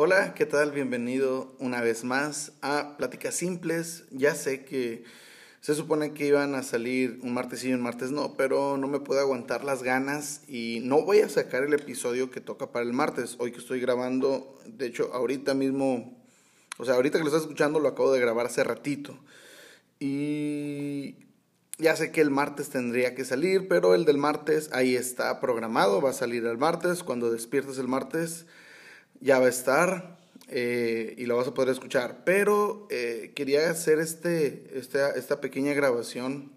Hola, ¿qué tal? Bienvenido una vez más a Pláticas Simples. Ya sé que se supone que iban a salir un martes y un martes no, pero no me puedo aguantar las ganas y no voy a sacar el episodio que toca para el martes. Hoy que estoy grabando, de hecho, ahorita mismo, o sea, ahorita que lo estás escuchando lo acabo de grabar hace ratito. Y ya sé que el martes tendría que salir, pero el del martes ahí está programado, va a salir el martes. Cuando despiertes el martes ya va a estar eh, y lo vas a poder escuchar. Pero eh, quería hacer este, esta, esta pequeña grabación.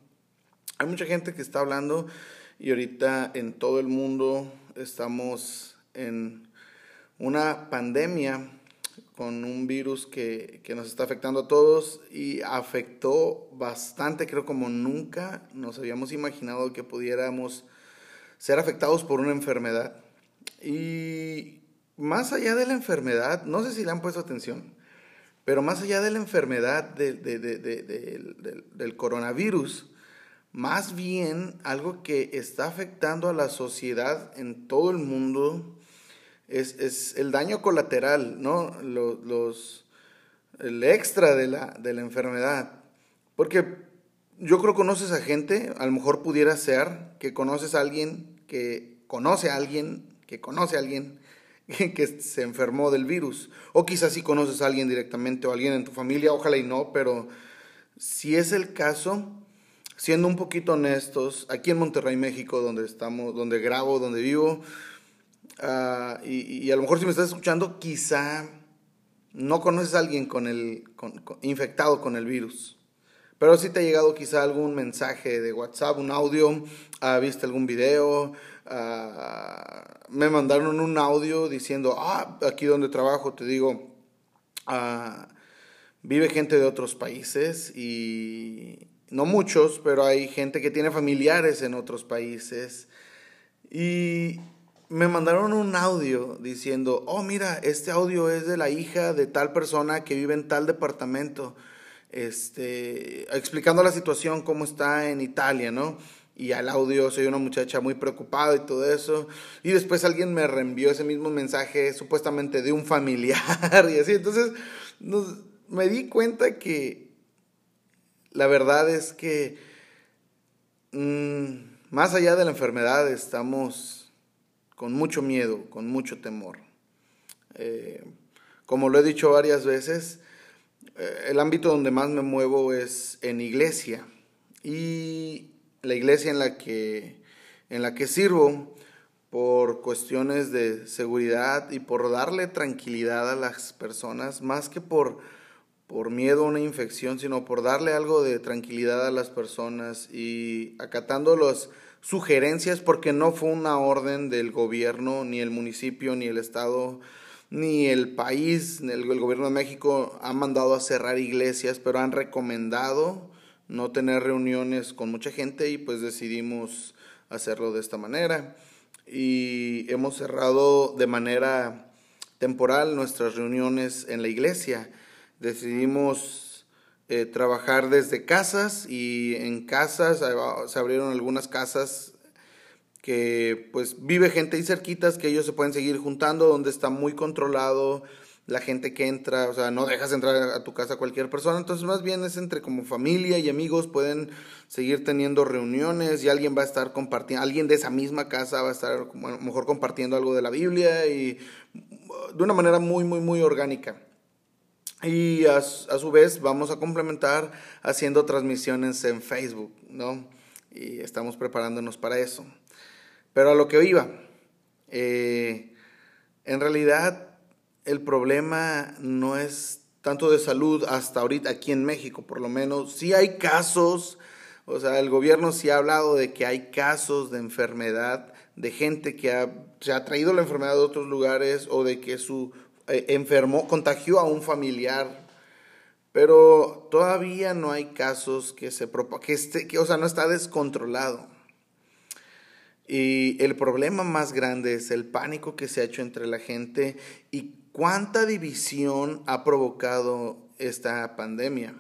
Hay mucha gente que está hablando y ahorita en todo el mundo estamos en una pandemia con un virus que, que, nos está afectando a todos y afectó bastante, creo como nunca nos habíamos imaginado que pudiéramos ser afectados por una enfermedad. Y más allá de la enfermedad, no sé si le han puesto atención, pero más allá de la enfermedad del coronavirus, más bien algo que está afectando a la sociedad en todo el mundo es, el daño colateral, ¿no? Los, el extra de la, de la enfermedad. Porque yo creo que conoces a gente, a lo mejor pudiera ser que conoces a alguien que conoce a alguien, que conoce a alguien que se enfermó del virus. O quizás si conoces a alguien directamente o alguien en tu familia, ojalá y no, pero si es el caso, siendo un poquito honestos, aquí en Monterrey, México, donde estamos, donde grabo, donde vivo, uh, y, a lo mejor si me estás escuchando, quizá no conoces a alguien con el, infectado con el virus. Pero si te ha llegado quizá algún mensaje de WhatsApp, un audio, uh, viste algún video, uh, me mandaron un audio diciendo, ah, aquí donde trabajo, te digo, uh, vive gente de otros países y no muchos, pero hay gente que tiene familiares en otros países. Y me mandaron un audio diciendo, oh, mira, este audio es de la hija de tal persona que vive en tal departamento este, explicando la situación, cómo está en Italia, ¿no? Y al audio soy una muchacha muy preocupada y todo eso. Y después alguien me reenvió ese mismo mensaje supuestamente de un familiar y así. Entonces me di cuenta que la verdad es que mmm, más allá de la enfermedad estamos con mucho miedo, con mucho temor. Eh, como lo he dicho varias veces, el ámbito donde más me muevo es en iglesia. Y la iglesia en la que, en la que sirvo por cuestiones de seguridad y por darle tranquilidad a las personas, más que por, por miedo a una infección, sino por darle algo de tranquilidad a las personas y acatando las sugerencias, porque no fue una orden del gobierno, ni el municipio, ni el estado ni el país, el, el gobierno de México ha mandado a cerrar iglesias, pero han recomendado no tener reuniones con mucha gente y pues decidimos hacerlo de esta manera. Y hemos cerrado de manera temporal nuestras reuniones en la iglesia. Decidimos eh, trabajar desde casas y en casas se abrieron algunas casas que pues vive gente ahí cerquitas que ellos se pueden seguir juntando, donde está muy controlado la gente que entra, o sea, no dejas entrar a tu casa a cualquier persona, entonces más bien es entre como familia y amigos pueden seguir teniendo reuniones y alguien va a estar compartiendo, alguien de esa misma casa va a estar a lo mejor compartiendo algo de la Biblia y de una manera muy, muy, muy orgánica. Y a, a su vez vamos a complementar haciendo transmisiones en Facebook, ¿no? Y estamos preparándonos para eso. Pero a lo que iba, eh, en realidad el problema no es tanto de salud hasta ahorita aquí en México, por lo menos. Sí hay casos, o sea, el gobierno sí ha hablado de que hay casos de enfermedad, de gente que se ha traído la enfermedad de otros lugares o de que su eh, contagió a un familiar. Pero todavía no hay casos que se que que, o sea, no está descontrolado. Y el problema más grande es el pánico que se ha hecho entre la gente y cuánta división ha provocado esta pandemia.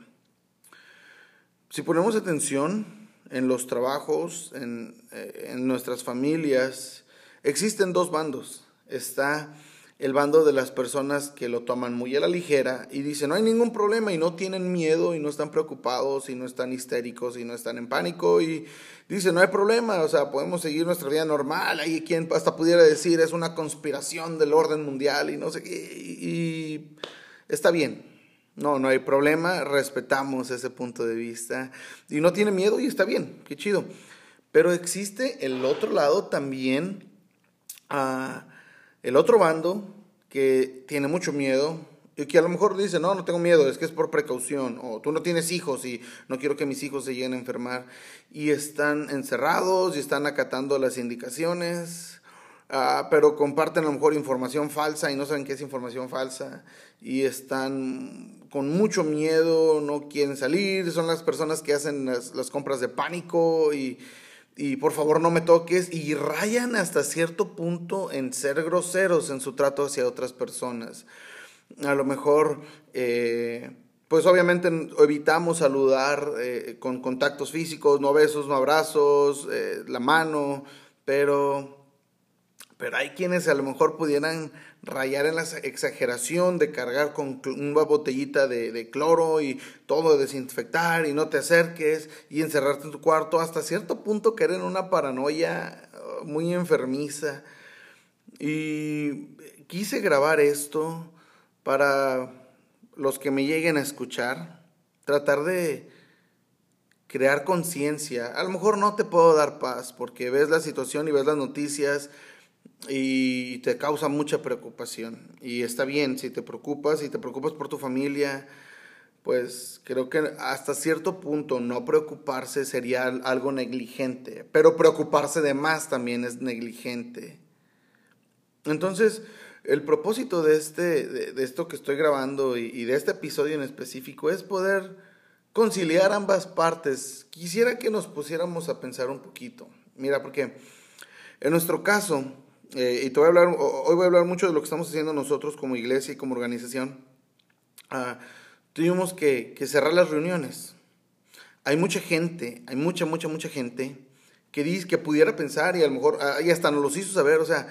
Si ponemos atención en los trabajos, en, eh, en nuestras familias, existen dos bandos. Está el bando de las personas que lo toman muy a la ligera y dicen no hay ningún problema y no tienen miedo y no están preocupados y no están histéricos y no están en pánico y dicen no hay problema, o sea, podemos seguir nuestra vida normal, hay quien hasta pudiera decir es una conspiración del orden mundial y no sé qué, y está bien, no, no hay problema, respetamos ese punto de vista y no tiene miedo y está bien, qué chido. Pero existe el otro lado también, uh, el otro bando que tiene mucho miedo y que a lo mejor dice, no, no tengo miedo, es que es por precaución, o tú no tienes hijos y no quiero que mis hijos se lleguen a enfermar, y están encerrados y están acatando las indicaciones, uh, pero comparten a lo mejor información falsa y no saben qué es información falsa, y están con mucho miedo, no quieren salir, son las personas que hacen las, las compras de pánico y y por favor no me toques y rayan hasta cierto punto en ser groseros en su trato hacia otras personas. A lo mejor, eh, pues obviamente evitamos saludar eh, con contactos físicos, no besos, no abrazos, eh, la mano, pero, pero hay quienes a lo mejor pudieran rayar en la exageración de cargar con una botellita de, cloro y todo desinfectar y no te acerques y encerrarte en tu cuarto, hasta cierto punto caer en una paranoia uh, muy enfermiza. Y quise grabar esto para los que me lleguen a escuchar, tratar de crear conciencia. A lo mejor no te puedo dar paz porque ves la situación y ves las noticias y te causa mucha preocupación. Y está bien, si te preocupas, y te preocupas por tu familia, pues creo que hasta cierto punto no preocuparse sería algo negligente, pero preocuparse de más también es negligente. Entonces, el propósito de, este, de, esto que estoy grabando y de este episodio en específico es poder conciliar ambas partes. Quisiera que nos pusiéramos a pensar un poquito. Mira, porque en nuestro caso, eh, y te hablar, hoy voy a hablar mucho de lo que estamos haciendo nosotros como iglesia y como organización. Ah, tuvimos que, cerrar las reuniones. Hay mucha gente, hay mucha, mucha, mucha gente que dice que pudiera pensar y a lo mejor, ah, y hasta nos los hizo saber, o sea,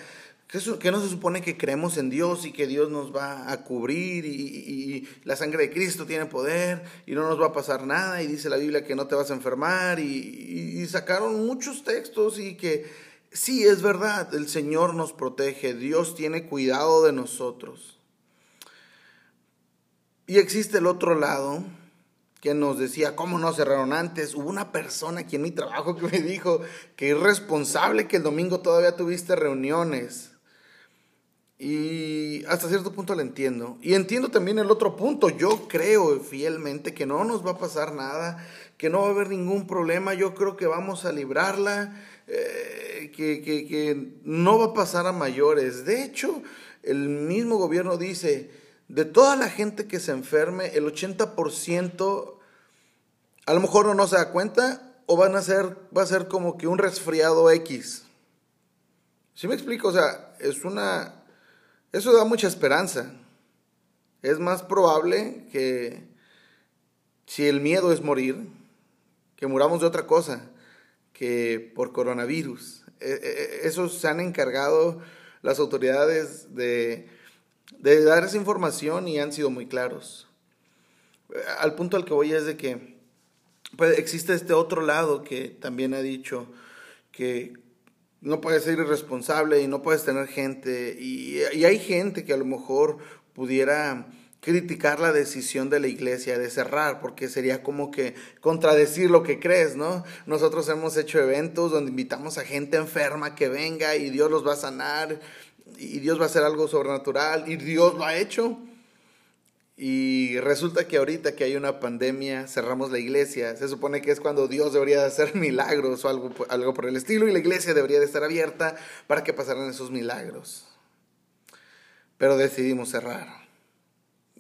que, no se supone que creemos en Dios y que Dios nos va a cubrir y, la sangre de Cristo tiene poder y no nos va a pasar nada y dice la Biblia que no te vas a enfermar y sacaron muchos textos y que Sí, es verdad, el Señor nos protege, Dios tiene cuidado de nosotros. Y existe el otro lado que nos decía, ¿cómo no cerraron antes? Hubo una persona aquí en mi trabajo que me dijo que es responsable que el domingo todavía tuviste reuniones. Y hasta cierto punto lo entiendo. Y entiendo también el otro punto. Yo creo fielmente que no nos va a pasar nada, que no va a haber ningún problema. Yo creo que vamos a librarla. Eh, que, no va a pasar a mayores. De hecho, el mismo gobierno dice, de toda la gente que se enferme, el 80% a lo mejor no se da cuenta o van a ser, va a ser como que un resfriado X. ¿Sí me explico? O sea, es una... Eso da mucha esperanza. Es más probable que si el miedo es morir, que muramos de otra cosa que por coronavirus. E, e, e, eso se han encargado las autoridades de, de dar esa información y han sido muy claros. Al punto al que voy es de que pues, existe este otro lado que también ha dicho que no puedes ser irresponsable y no puedes tener gente. Y, y hay gente que a lo mejor pudiera criticar la decisión de la iglesia de cerrar, porque sería como que contradecir lo que crees, ¿no? Nosotros hemos hecho eventos donde invitamos a gente enferma que venga y Dios los va a sanar y Dios va a hacer algo sobrenatural y Dios lo ha hecho. Y resulta que ahorita que hay una pandemia, cerramos la iglesia. Se supone que es cuando Dios debería de hacer milagros o algo, algo por el estilo y la iglesia debería de estar abierta para que pasaran esos milagros. Pero decidimos cerrar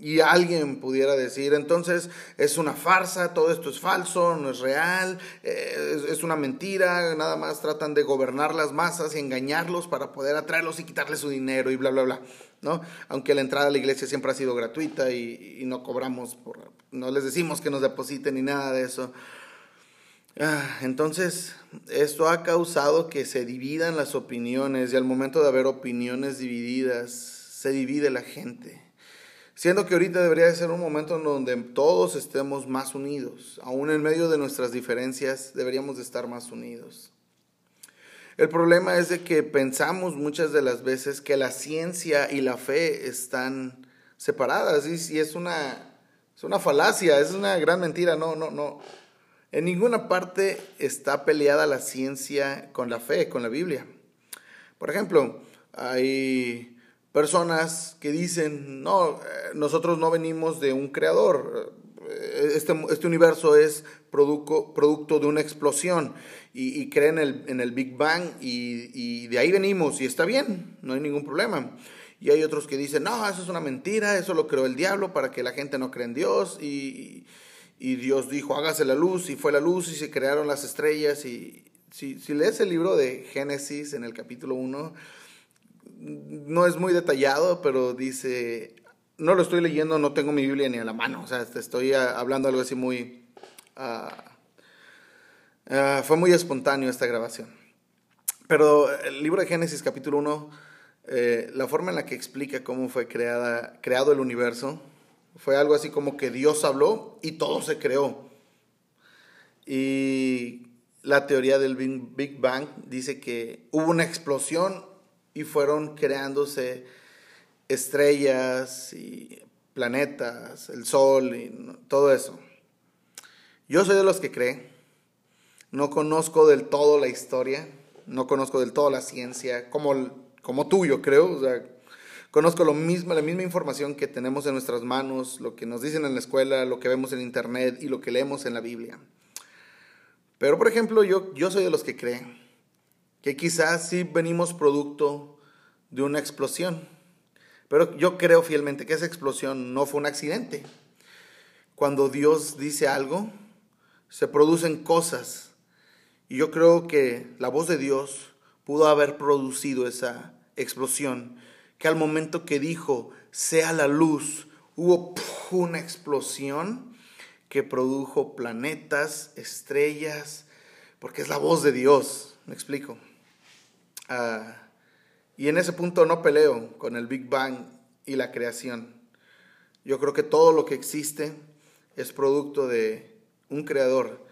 y alguien pudiera decir, entonces es una farsa, todo esto es falso, no es real, eh, es, una mentira, nada más tratan de gobernar las masas y engañarlos para poder atraerlos y quitarles su dinero y bla, bla, bla, ¿no? Aunque la entrada a la iglesia siempre ha sido gratuita y, no cobramos, por, no les decimos que nos depositen ni nada de eso. Ah, entonces, esto ha causado que se dividan las opiniones y al momento de haber opiniones divididas, se divide la gente. Siendo que ahorita debería ser un momento en donde todos estemos más unidos. Aún en medio de nuestras diferencias deberíamos de estar más unidos. El problema es de que pensamos muchas de las veces que la ciencia y la fe están separadas y, es una, es una falacia, es una gran mentira. No, no, no. En ninguna parte está peleada la ciencia con la fe, con la Biblia. Por ejemplo, hay personas que dicen, no, eh, nosotros no venimos de un creador, eh, este, este universo es producto, producto de una explosión y, creen en el, en el, Big Bang y, de ahí venimos y está bien, no hay ningún problema. Y hay otros que dicen, no, eso es una mentira, eso lo creó el diablo para que la gente no cree en Dios y, y Dios dijo, hágase la luz y fue la luz y se crearon las estrellas y si, si lees el libro de Génesis en el capítulo 1, no es muy detallado, pero dice, no lo estoy leyendo, no tengo mi Biblia ni a la mano, o sea, estoy hablando algo así muy... Ah, ah, fue muy espontáneo esta grabación. Pero el libro de Génesis capítulo 1, eh, la forma en la que explica cómo fue creada, creado el universo, fue algo así como que Dios habló y todo se creó. Y la teoría del Big Bang dice que hubo una explosión y fueron creándose estrellas y planetas, el sol y todo eso. Yo soy de los que creen, no conozco del todo la historia, no conozco del todo la ciencia, como, como tú yo creo, conozco lo mismo, la misma información que tenemos en nuestras manos, lo que nos dicen en la escuela, lo que vemos en internet y lo que leemos en la Biblia. Pero por ejemplo, yo, yo soy de los que creen que quizás sí venimos producto de una explosión. Pero yo creo fielmente que esa explosión no fue un accidente. Cuando Dios dice algo, se producen cosas. Y yo creo que la voz de Dios pudo haber producido esa explosión, que al momento que dijo, sea la luz, hubo una explosión que produjo planetas, estrellas, porque es la voz de Dios, me explico. Ah, y en ese punto no peleo con el Big Bang y la creación. Yo creo que todo lo que existe es producto de un creador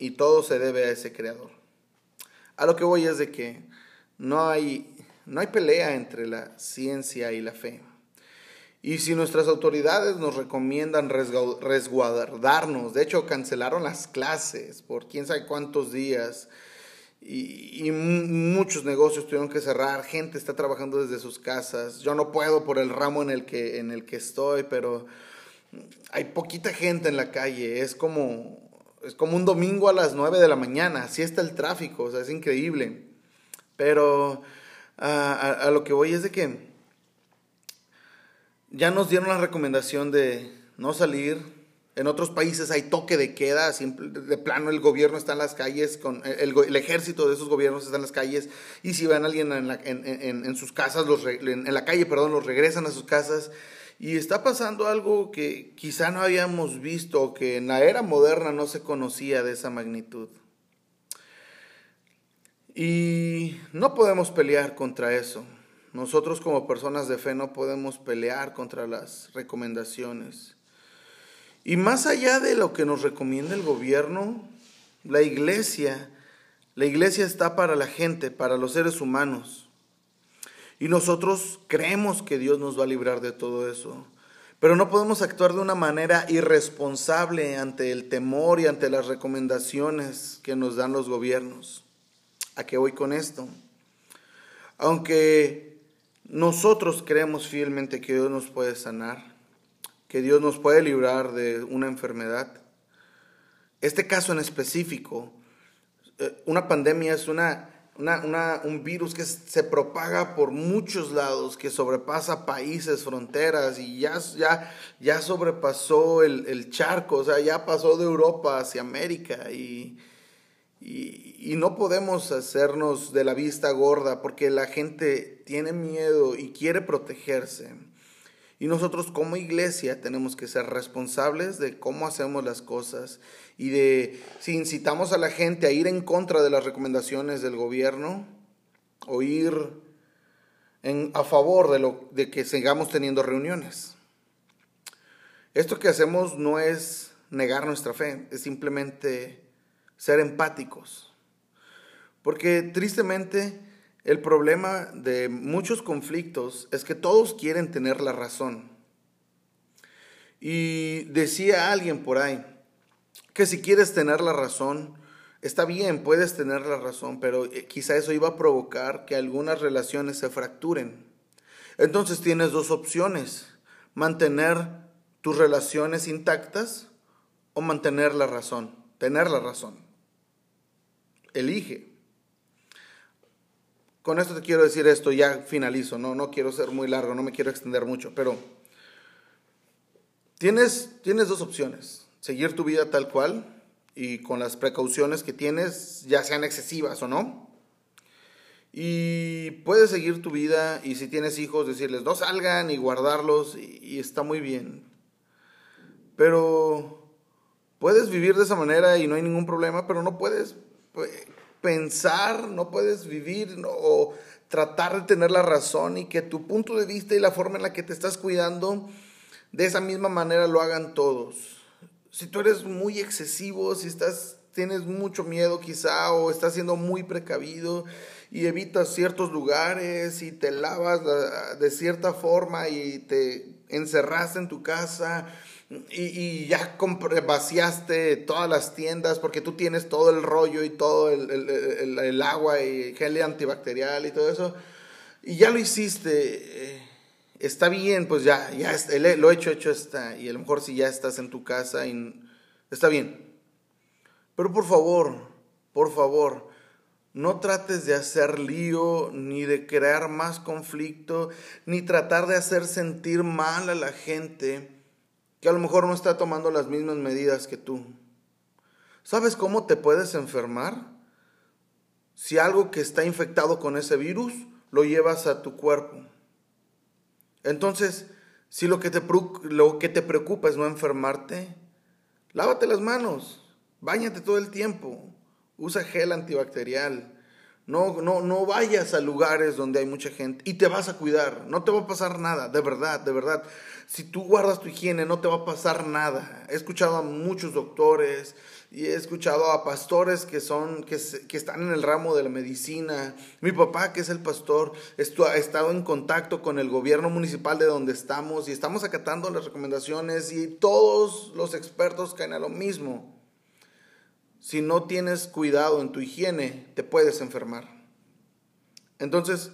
y todo se debe a ese creador. A lo que voy es de que no hay, no hay pelea entre la ciencia y la fe. Y si nuestras autoridades nos recomiendan resguardarnos, de hecho cancelaron las clases por quién sabe cuántos días, y, muchos negocios tuvieron que cerrar, gente está trabajando desde sus casas, yo no puedo por el ramo en el que, en el que estoy, pero hay poquita gente en la calle, es como, es como un domingo a las 9 de la mañana, así está el tráfico, o sea, es increíble. Pero a lo que voy es de que ya nos dieron la recomendación de no salir. En otros países hay toque de queda, de plano el gobierno está en las calles, el, ejército de esos gobiernos está en las calles y si van alguien en, sus casas, los, en la calle, perdón, los regresan a sus casas. Y está pasando algo que quizá no habíamos visto, que en la era moderna no se conocía de esa magnitud. Y no podemos pelear contra eso. Nosotros como personas de fe no podemos pelear contra las recomendaciones. Y más allá de lo que nos recomienda el gobierno, la iglesia, la iglesia está para la gente, para los seres humanos. Y nosotros creemos que Dios nos va a librar de todo eso. Pero no podemos actuar de una manera irresponsable ante el temor y ante las recomendaciones que nos dan los gobiernos. ¿A qué voy con esto? Aunque nosotros creemos fielmente que Dios nos puede sanar, que Dios nos puede librar de una enfermedad. Este caso en específico, eh, una pandemia es una, un virus que se propaga por muchos lados, que sobrepasa países, fronteras y ya, ya, ya sobrepasó el, el charco, o sea, ya pasó de Europa hacia América y, y, no podemos hacernos de la vista gorda porque la gente tiene miedo y quiere protegerse. Y nosotros como iglesia tenemos que ser responsables de cómo hacemos las cosas y de si incitamos a la gente a ir en contra de las recomendaciones del gobierno o ir a favor de, lo, de que sigamos teniendo reuniones. Esto que hacemos no es negar nuestra fe, es simplemente ser empáticos. Porque tristemente el problema de muchos conflictos es que todos quieren tener la razón. Y decía alguien por ahí que si quieres tener la razón, está bien, puedes tener la razón, pero eh, quizá eso iba a provocar que algunas relaciones se fracturen. Entonces tienes dos opciones, mantener tus relaciones intactas o mantener la razón, tener la razón. Elige. Con esto te quiero decir esto, ya finalizo, no, no quiero ser muy largo, no me quiero extender mucho, pero tienes, tienes dos opciones, seguir tu vida tal cual y con las precauciones que tienes, ya sean excesivas o no. Y puedes seguir tu vida y si tienes hijos, decirles no salgan y guardarlos y está muy bien. Pero puedes vivir de esa manera y no hay ningún problema, pero no puedes pues, pensar, no puedes vivir o tratar de tener la razón y que tu punto de vista y la forma en la que te estás cuidando, de esa misma manera lo hagan todos. Si tú eres muy excesivo, si estás tienes mucho miedo quizá o estás siendo muy precavido y evitas ciertos lugares y te lavas de cierta forma y te encerras en tu casa y, ya vaciaste todas las tiendas porque tú tienes todo el rollo y todo el, agua y gel antibacterial y todo eso, y ya lo hiciste, eh, está bien, pues ya, ya lo hecho, hecho está, y a lo mejor si ya estás en tu casa, y, está bien. Pero por favor, por favor, no trates de hacer lío, ni de crear más conflicto, ni tratar de hacer sentir mal a la gente que a lo mejor no está tomando las mismas medidas que tú. ¿Sabes cómo te puedes enfermar? Si algo que está infectado con ese virus lo llevas a tu cuerpo. Entonces, si lo que te, lo que te preocupa es no enfermarte, lávate las manos, báñate todo el tiempo, usa gel antibacterial, no, no, no vayas a lugares donde hay mucha gente y te vas a cuidar. No te va a pasar nada, de verdad, de verdad. Si tú guardas tu higiene, no te va a pasar nada. He escuchado a muchos doctores y he escuchado a pastores que son que, que están en el ramo de la medicina. Mi papá, que es el pastor, ha estado en contacto con el gobierno municipal de donde estamos y estamos acatando las recomendaciones y todos los expertos caen a lo mismo si no tienes cuidado en tu higiene, te puedes enfermar. Entonces,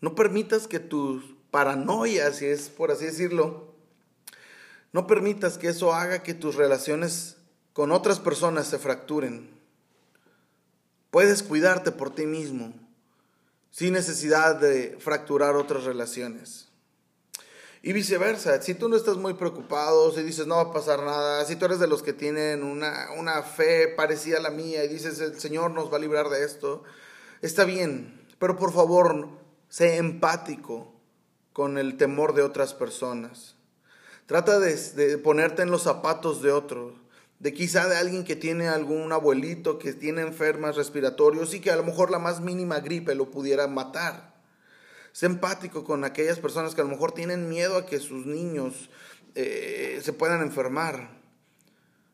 no permitas que tus paranoias, si es por así decirlo, no permitas que eso haga que tus relaciones con otras personas se fracturen. Puedes cuidarte por ti mismo sin necesidad de fracturar otras relaciones. Y viceversa, si tú no estás muy preocupado, si dices no va a pasar nada, si tú eres de los que tienen una, una fe parecida a la mía y dices el Señor nos va a librar de esto, está bien, pero por favor, sé empático con el temor de otras personas. Trata de, ponerte en los zapatos de otro, de quizá de alguien que tiene algún abuelito que tiene enfermas respiratorios y que a lo mejor la más mínima gripe lo pudiera matar. Sé empático con aquellas personas que a lo mejor tienen miedo a que sus niños eh, se puedan enfermar.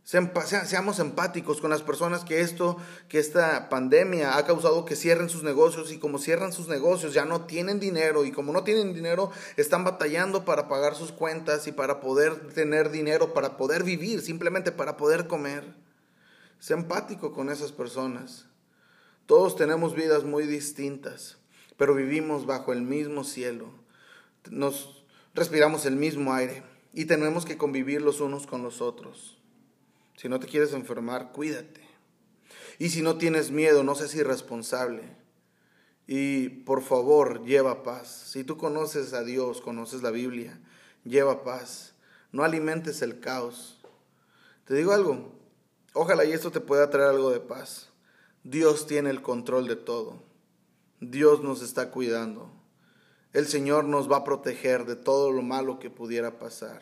Seamos empáticos con las personas que esto, que esta pandemia ha causado que cierren sus negocios y como cierran sus negocios ya no tienen dinero y como no tienen dinero están batallando para pagar sus cuentas y para poder tener dinero, para poder vivir, simplemente para poder comer. Sé empático con esas personas. Todos tenemos vidas muy distintas pero vivimos bajo el mismo cielo. Nos respiramos el mismo aire y tenemos que convivir los unos con los otros. Si no te quieres enfermar, cuídate. Y si no tienes miedo, no seas irresponsable. Y por favor, lleva paz. Si tú conoces a Dios, conoces la Biblia, lleva paz. No alimentes el caos. Te digo algo, ojalá y esto te pueda traer algo de paz. Dios tiene el control de todo. Dios nos está cuidando. El Señor nos va a proteger de todo lo malo que pudiera pasar.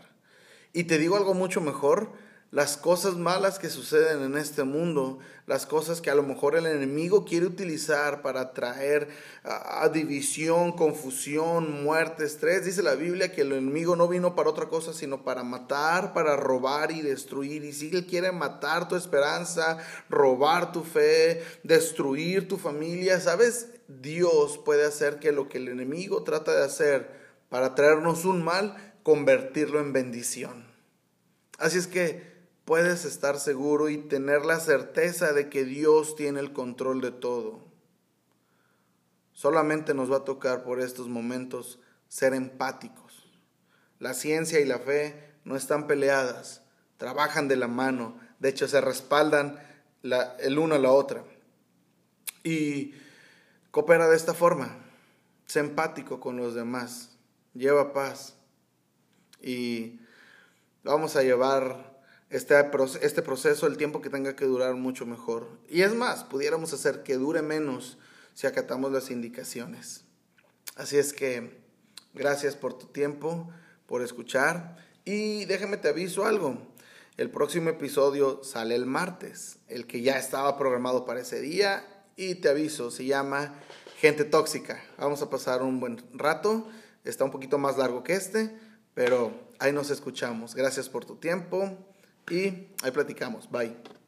Y te digo algo mucho mejor, las cosas malas que suceden en este mundo, las cosas que a lo mejor el enemigo quiere utilizar para traer a, división, confusión, muerte, estrés. Dice la Biblia que el enemigo no vino para otra cosa, sino para matar, para robar y destruir. Y si él quiere matar tu esperanza, robar tu fe, destruir tu familia, ¿sabes? Dios puede hacer que lo que el enemigo trata de hacer para traernos un mal, convertirlo en bendición. Así es que puedes estar seguro y tener la certeza de que Dios tiene el control de todo. Solamente nos va a tocar por estos momentos ser empáticos. La ciencia y la fe no están peleadas, trabajan de la mano, de hecho se respaldan el uno a la otra. Y coopera de esta forma, sé empático con los demás, lleva paz y vamos a llevar este, este proceso, el tiempo que tenga que durar mucho mejor. Y es más, pudiéramos hacer que dure menos si acatamos las indicaciones. Así es que gracias por tu tiempo, por escuchar y déjame te aviso algo. El próximo episodio sale el martes, el que ya estaba programado para ese día y te aviso, se llama Gente Tóxica. Vamos a pasar un buen rato, está un poquito más largo que este, pero ahí nos escuchamos. Gracias por tu tiempo y ahí platicamos. Bye.